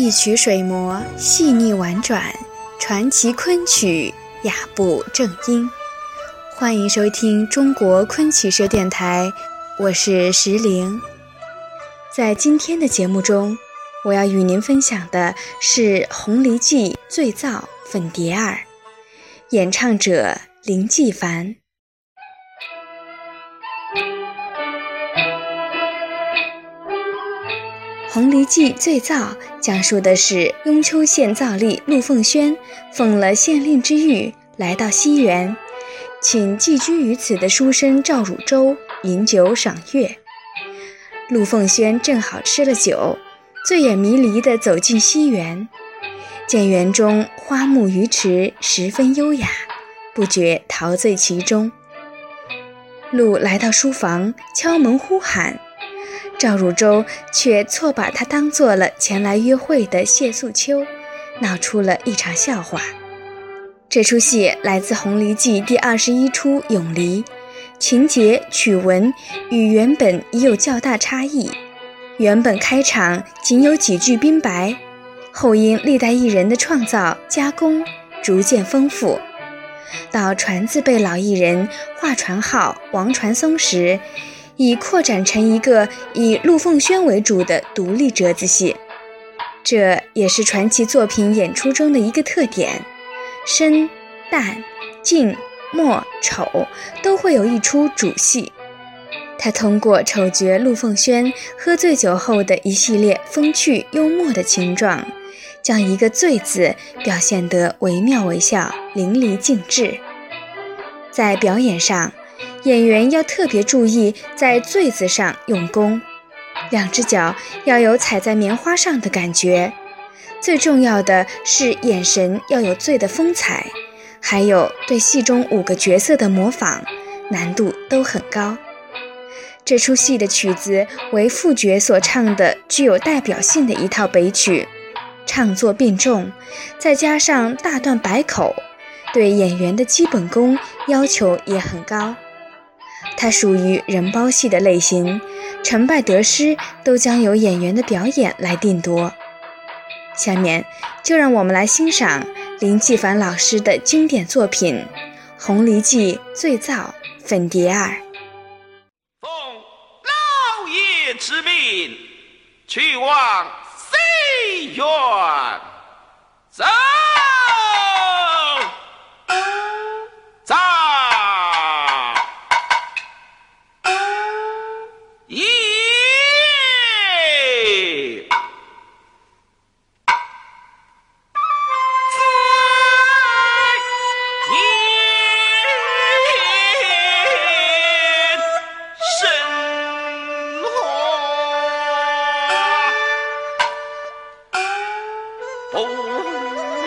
一曲水磨细腻婉转，传奇昆曲雅步正音。欢迎收听中国昆曲社电台，我是石玲。在今天的节目中，我要与您分享的是《红梨记·醉造·粉蝶二》，演唱者林继凡。《红梨记·醉造》讲述的是雍丘县造吏陆凤轩奉了县令之谕，来到西园，请寄居于此的书生赵汝州饮酒赏月。陆凤轩正好吃了酒，醉眼迷离地走进西园，见园中花木鱼池十分优雅，不觉陶醉其中。陆来到书房，敲门呼喊。赵汝舟却错把他当做了前来约会的谢素秋，闹出了一场笑话。这出戏来自《红梨记》第二十一出《咏梨》，情节曲文与原本已有较大差异。原本开场仅有几句宾白，后因历代艺人的创造加工，逐渐丰富。到船字辈老艺人华传浩、王传松时。已扩展成一个以陆凤轩为主的独立折子戏，这也是传奇作品演出中的一个特点。生、旦、净、末、丑都会有一出主戏。他通过丑角陆凤轩喝醉酒后的一系列风趣幽默的情状，将一个“醉”字表现得惟妙惟肖、淋漓尽致。在表演上。演员要特别注意在“醉”字上用功，两只脚要有踩在棉花上的感觉。最重要的是眼神要有“醉”的风采，还有对戏中五个角色的模仿，难度都很高。这出戏的曲子为副角所唱的具有代表性的一套北曲，唱作并重，再加上大段白口，对演员的基本功要求也很高。它属于人包戏的类型，成败得失都将由演员的表演来定夺。下面就让我们来欣赏林继凡老师的经典作品《红梨记·醉造·粉蝶二》。奉老爷之命，去往西园。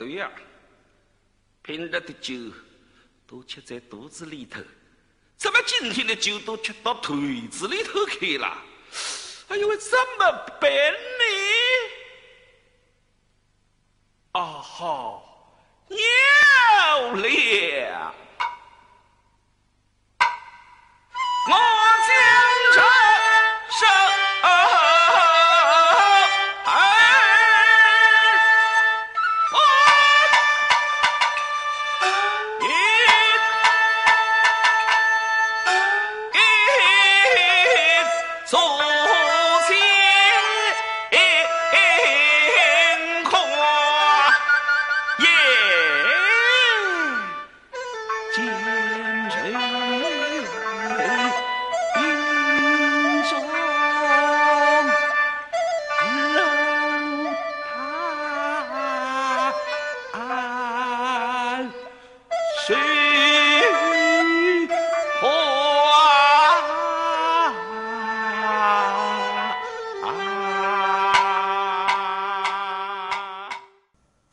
对呀，平日的酒都吃在肚子里头，怎么今天的酒都吃到腿子里头去了？哎呦，怎么办呢？啊好，尿了！我将